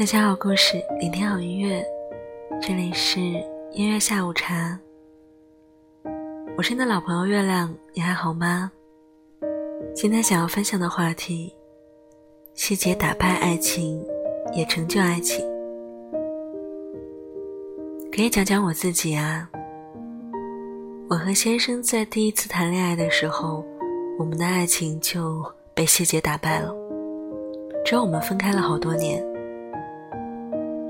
大家好故事，聆听好音乐，这里是音乐下午茶。我是你的老朋友月亮，你还好吗？今天想要分享的话题：细节打败爱情，也成就爱情。可以讲讲我自己啊。我和先生在第一次谈恋爱的时候，我们的爱情就被细节打败了。之后我们分开了好多年，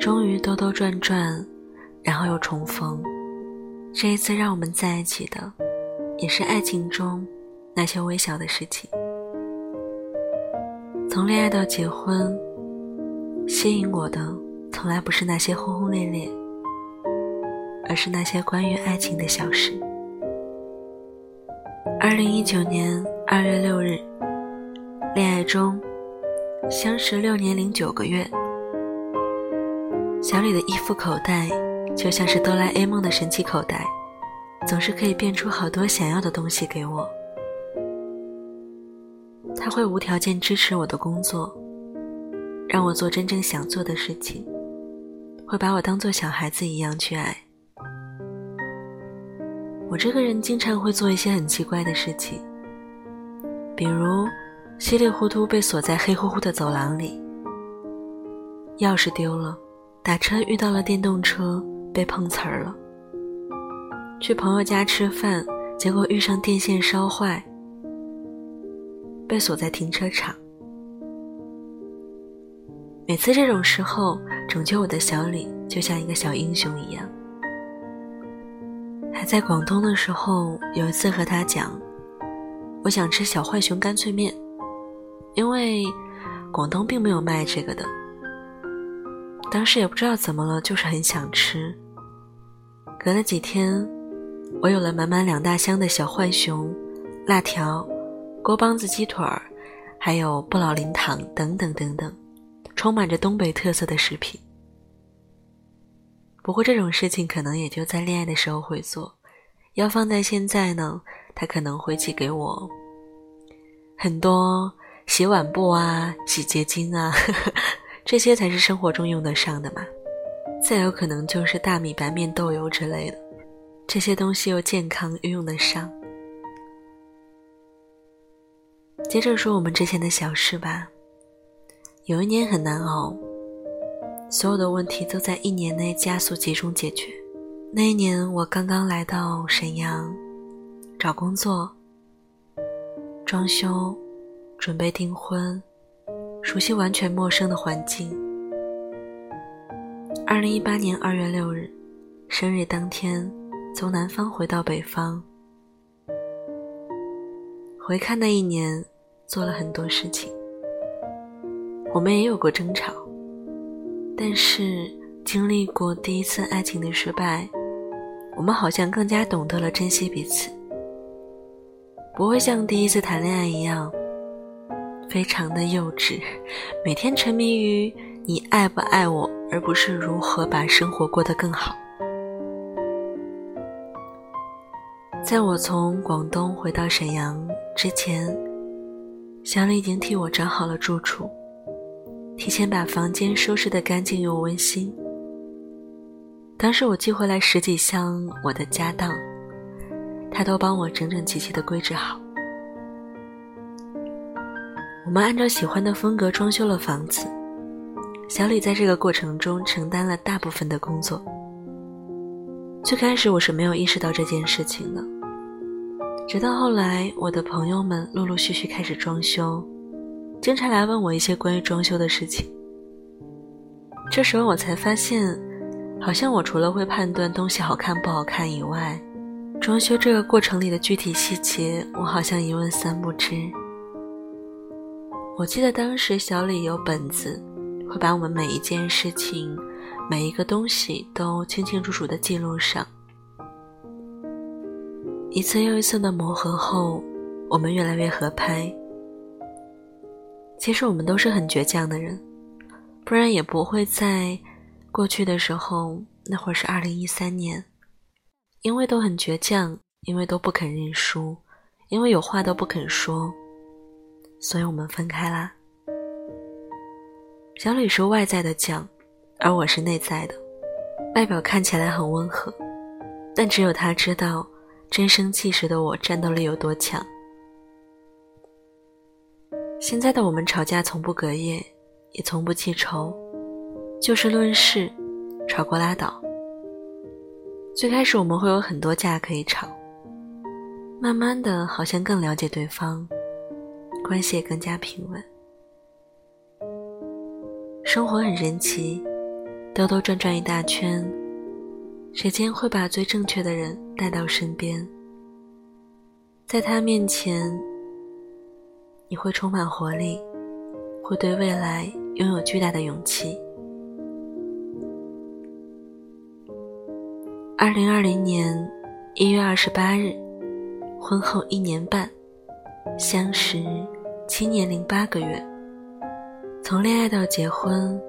终于兜兜转转，然后又重逢。这一次让我们在一起的，也是爱情中那些微小的事情。从恋爱到结婚，吸引我的从来不是那些轰轰烈烈，而是那些关于爱情的小事。二零一九年二月六日，恋爱中，相识六年零九个月。小李的衣服口袋就像是哆啦 A 梦的神奇口袋，总是可以变出好多想要的东西给我。他会无条件支持我的工作，让我做真正想做的事情，会把我当做小孩子一样去爱。我这个人经常会做一些很奇怪的事情，比如稀里糊涂被锁在黑乎乎的走廊里，钥匙丢了，打车遇到了电动车被碰瓷儿了，去朋友家吃饭，结果遇上电线烧坏。被锁在停车场。每次这种时候，拯救我的小李就像一个小英雄一样。还在广东的时候，有一次和他讲，我想吃小浣熊干脆面，因为广东并没有卖这个的。当时也不知道怎么了，就是很想吃。隔了几天，我有了满满两大箱的小浣熊、辣条。锅帮子、鸡腿儿，还有不老林糖等等等等，充满着东北特色的食品。不过这种事情可能也就在恋爱的时候会做，要放在现在呢，他可能会寄给我很多洗碗布啊、洗洁精啊，这些才是生活中用得上的嘛。再有可能就是大米、白面、豆油之类的，这些东西又健康又用得上。接着说我们之前的小事吧。有一年很难熬，所有的问题都在一年内加速集中解决。那一年我刚刚来到沈阳，找工作、装修、准备订婚，熟悉完全陌生的环境。二零一八年二月六日，生日当天，从南方回到北方，回看那一年。做了很多事情，我们也有过争吵，但是经历过第一次爱情的失败，我们好像更加懂得了珍惜彼此，不会像第一次谈恋爱一样，非常的幼稚，每天沉迷于你爱不爱我，而不是如何把生活过得更好。在我从广东回到沈阳之前。小李已经替我找好了住处，提前把房间收拾得干净又温馨。当时我寄回来十几箱我的家当，他都帮我整整齐齐地归置好。我们按照喜欢的风格装修了房子，小李在这个过程中承担了大部分的工作。最开始我是没有意识到这件事情的。直到后来，我的朋友们陆陆续续开始装修，经常来问我一些关于装修的事情。这时候我才发现，好像我除了会判断东西好看不好看以外，装修这个过程里的具体细节，我好像一问三不知。我记得当时小李有本子，会把我们每一件事情、每一个东西都清清楚楚地记录上。一次又一次的磨合后，我们越来越合拍。其实我们都是很倔强的人，不然也不会在过去的时候，那会儿是二零一三年，因为都很倔强，因为都不肯认输，因为有话都不肯说，所以我们分开啦。小李是外在的犟，而我是内在的，外表看起来很温和，但只有他知道真生气时的我战斗力有多强。现在的我们吵架从不隔夜，也从不记仇，就事论事，吵过拉倒。最开始我们会有很多架可以吵，慢慢的好像更了解对方，关系也更加平稳。生活很神奇，兜兜转转一大圈，时间会把最正确的人带到身边，在他面前。你会充满活力，会对未来拥有巨大的勇气。二零二零年一月二十八日，婚后一年半，相识七年零八个月，从恋爱到结婚，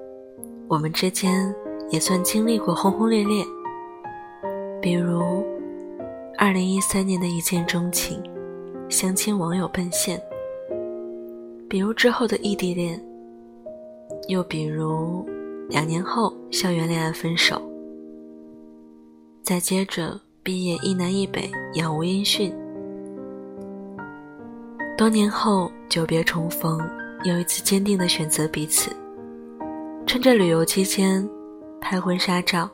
我们之间也算经历过轰轰烈烈，比如二零一三年的一见钟情，相亲网友奔现。比如之后的异地恋，又比如两年后校园恋爱分手，再接着毕业一南一北杳无音讯，多年后久别重逢，又一次坚定的选择彼此，趁着旅游期间拍婚纱照，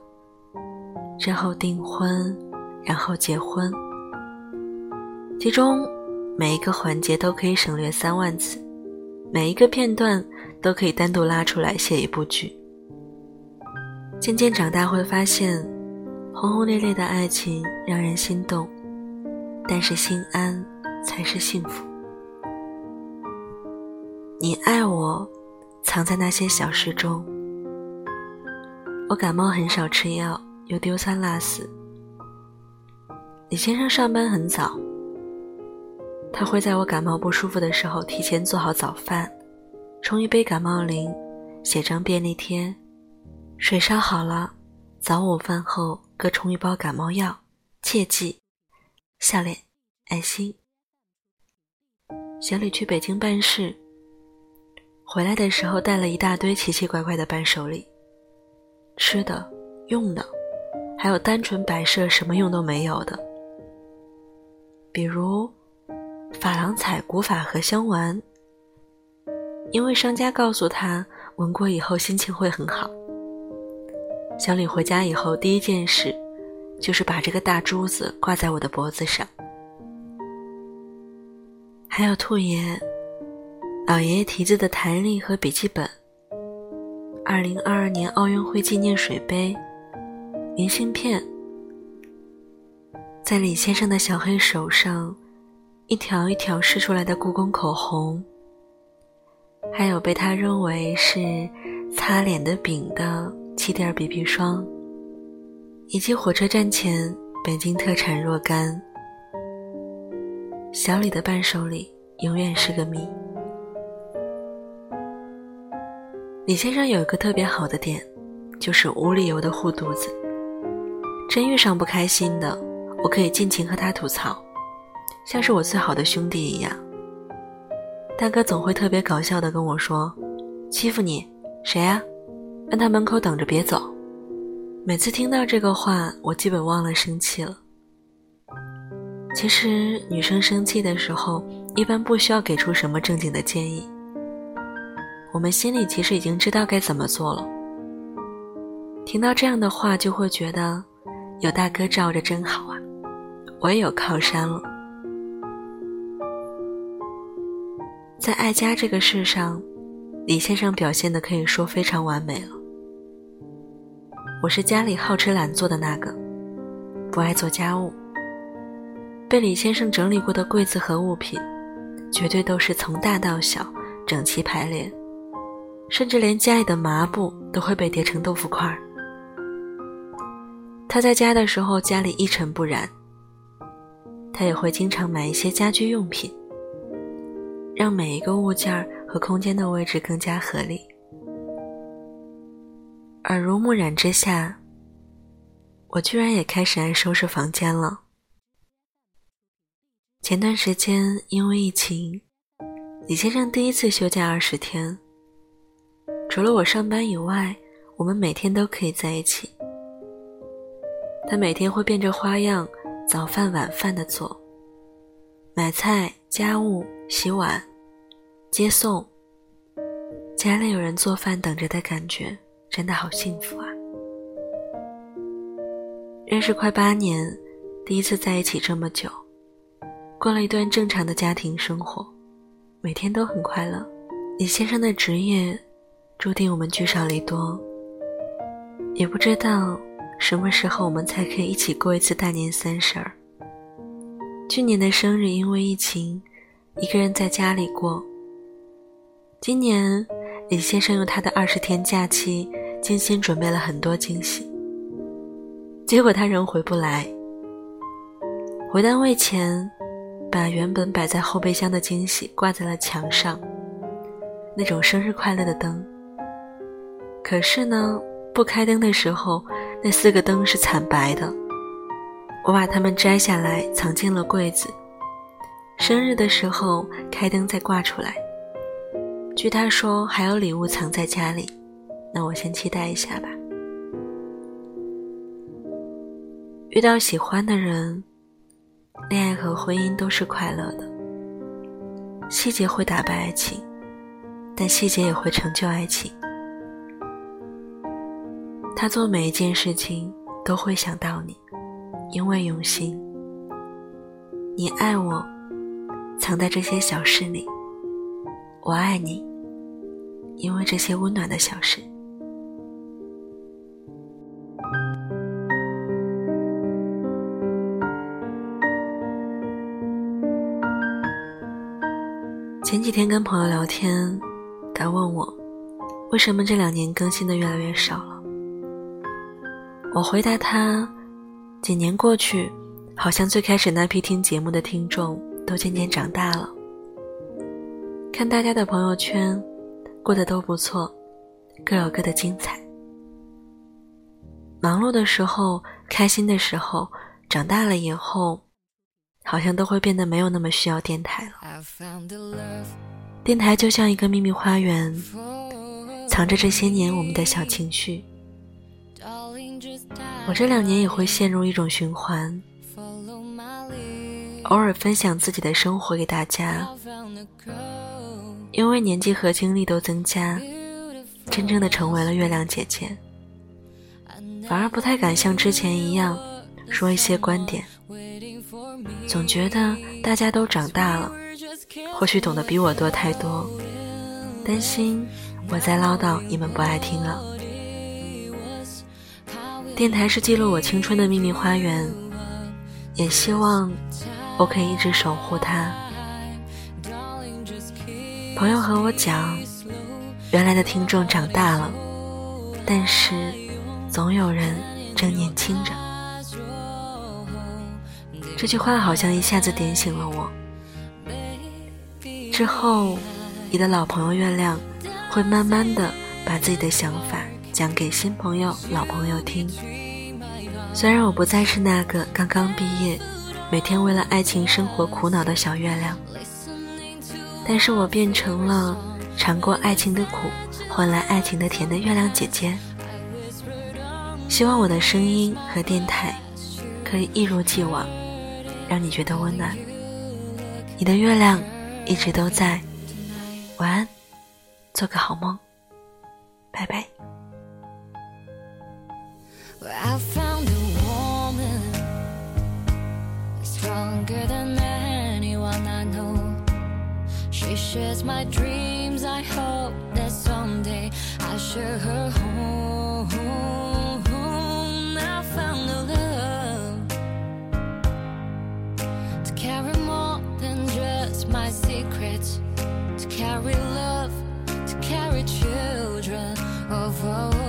之后订婚，然后结婚，其中每一个环节都可以省略三万字。每一个片段都可以单独拉出来写一部剧。渐渐长大会发现，轰轰烈烈的爱情让人心动，但是心安才是幸福。你爱我，藏在那些小事中。我感冒很少吃药，又丢三落四。李先生上班很早。他会在我感冒不舒服的时候提前做好早饭，冲一杯感冒灵，写张便利贴，水烧好了，早午饭后各冲一包感冒药，切记，笑脸，爱心。小李去北京办事，回来的时候带了一大堆奇奇怪怪的伴手礼，吃的、用的，还有单纯摆设什么用都没有的，比如。珐琅彩古法荷香丸，因为商家告诉他闻过以后心情会很好。小李回家以后第一件事，就是把这个大珠子挂在我的脖子上。还有兔爷，老爷爷题字的台历和笔记本，二零二二年奥运会纪念水杯，明信片，在李先生的小黑手上。一条一条试出来的故宫口红，还有被他认为是擦脸的饼的气垫 BB 霜，以及火车站前北京特产若干。小李的伴手礼永远是个谜。李先生有一个特别好的点，就是无理由的护肚子。真遇上不开心的，我可以尽情和他吐槽。像是我最好的兄弟一样，大哥总会特别搞笑的跟我说：“欺负你谁呀？让他门口等着别走。”每次听到这个话，我基本忘了生气了。其实女生生气的时候，一般不需要给出什么正经的建议，我们心里其实已经知道该怎么做了。听到这样的话，就会觉得有大哥罩着真好啊，我也有靠山了。在爱家这个事上，李先生表现的可以说非常完美了。我是家里好吃懒做的那个，不爱做家务。被李先生整理过的柜子和物品，绝对都是从大到小整齐排列，甚至连家里的抹布都会被叠成豆腐块儿。他在家的时候，家里一尘不染。他也会经常买一些家居用品。让每一个物件和空间的位置更加合理。耳濡目染之下，我居然也开始爱收拾房间了。前段时间因为疫情，李先生第一次休假二十天，除了我上班以外，我们每天都可以在一起。他每天会变着花样，早饭晚饭的做，买菜、家务、洗碗、接送，家里有人做饭等着的感觉，真的好幸福啊！认识快八年，第一次在一起这么久，过了一段正常的家庭生活，每天都很快乐。李先生的职业注定我们聚少离多，也不知道。什么时候我们才可以一起过一次大年三十儿？去年的生日因为疫情，一个人在家里过。今年李先生用他的二十天假期，精心准备了很多惊喜。结果他仍回不来。回单位前，把原本摆在后备箱的惊喜挂在了墙上，那种生日快乐的灯。可是呢，不开灯的时候。那四个灯是惨白的，我把它们摘下来藏进了柜子。生日的时候开灯再挂出来。据他说还有礼物藏在家里，那我先期待一下吧。遇到喜欢的人，恋爱和婚姻都是快乐的。细节会打败爱情，但细节也会成就爱情。他做每一件事情都会想到你，因为用心。你爱我，藏在这些小事里；我爱你，因为这些温暖的小事。前几天跟朋友聊天，他问我，为什么这两年更新的越来越少了？我回答他：几年过去，好像最开始那批听节目的听众都渐渐长大了。看大家的朋友圈，过得都不错，各有各的精彩。忙碌的时候，开心的时候，长大了以后，好像都会变得没有那么需要电台了。电台就像一个秘密花园，藏着这些年我们的小情绪。我这两年也会陷入一种循环，偶尔分享自己的生活给大家，因为年纪和经历都增加，真正的成为了月亮姐姐，反而不太敢像之前一样说一些观点，总觉得大家都长大了，或许懂得比我多太多，担心我在唠叨，你们不爱听了。电台是记录我青春的秘密花园，也希望我可以一直守护它。朋友和我讲，原来的听众长大了，但是总有人正年轻着。这句话好像一下子点醒了我。之后，你的老朋友月亮会慢慢的把自己的想法。讲给新朋友、老朋友听。虽然我不再是那个刚刚毕业、每天为了爱情生活苦恼的小月亮，但是我变成了尝过爱情的苦、换来爱情的甜的月亮姐姐。希望我的声音和电台可以一如既往，让你觉得温暖。你的月亮一直都在。晚安，做个好梦，shares my dreams. I hope that someday I share her home. I found a love to carry more than just my secrets, to carry love, to carry children of all.